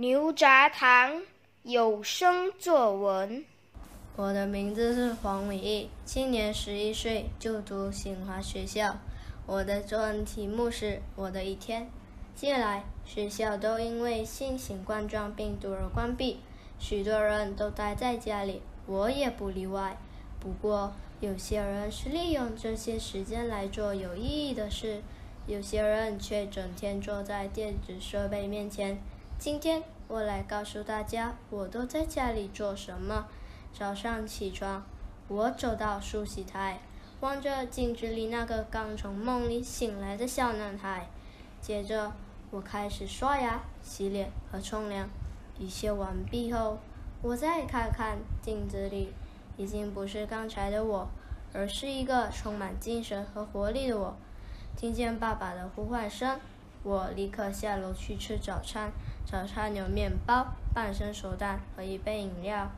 牛轧糖有声作文。我的名字是黄伟毅，今年十一岁，就读新华学校。我的作文题目是《我的一天》。近来，学校都因为新型冠状病毒而关闭，许多人都待在家里，我也不例外。不过，有些人是利用这些时间来做有意义的事，有些人却整天坐在电子设备面前。今天，我来告诉大家，我都在家里做什么。早上起床，我走到梳洗台，望着镜子里那个刚从梦里醒来的小男孩。接着，我开始刷牙、洗脸和冲凉。一切完毕后，我再看看镜子里，已经不是刚才的我，而是一个充满精神和活力的我。听见爸爸的呼唤声，我立刻下楼去吃早餐。早餐有面包、半生熟蛋和一杯饮料。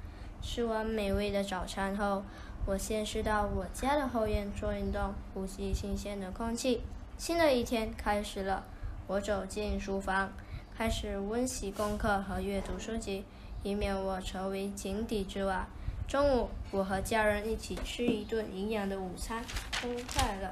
吃完美味的早餐后，我先是到我家的后院做运动，呼吸新鲜的空气。新的一天开始了，我走进书房，开始温习功课和阅读书籍，以免我成为井底之蛙。中午，我和家人一起吃一顿营养的午餐，真快乐。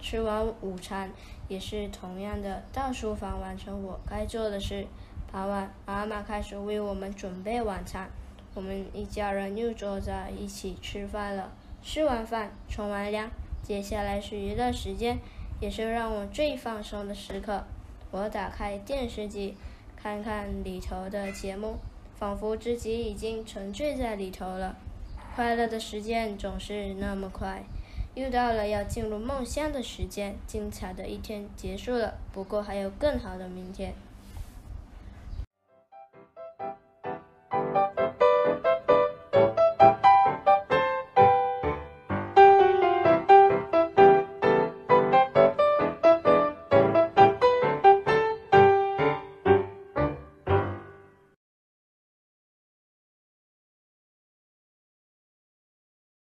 吃完午餐，也是同样的到书房完成我该做的事。傍晚，妈妈开始为我们准备晚餐。我们一家人又坐在一起吃饭了。吃完饭，冲完凉，接下来是娱乐时间，也是让我最放松的时刻。我打开电视机，看看里头的节目，仿佛自己已经沉醉在里头了。快乐的时间总是那么快，又到了要进入梦乡的时间。精彩的一天结束了，不过还有更好的明天。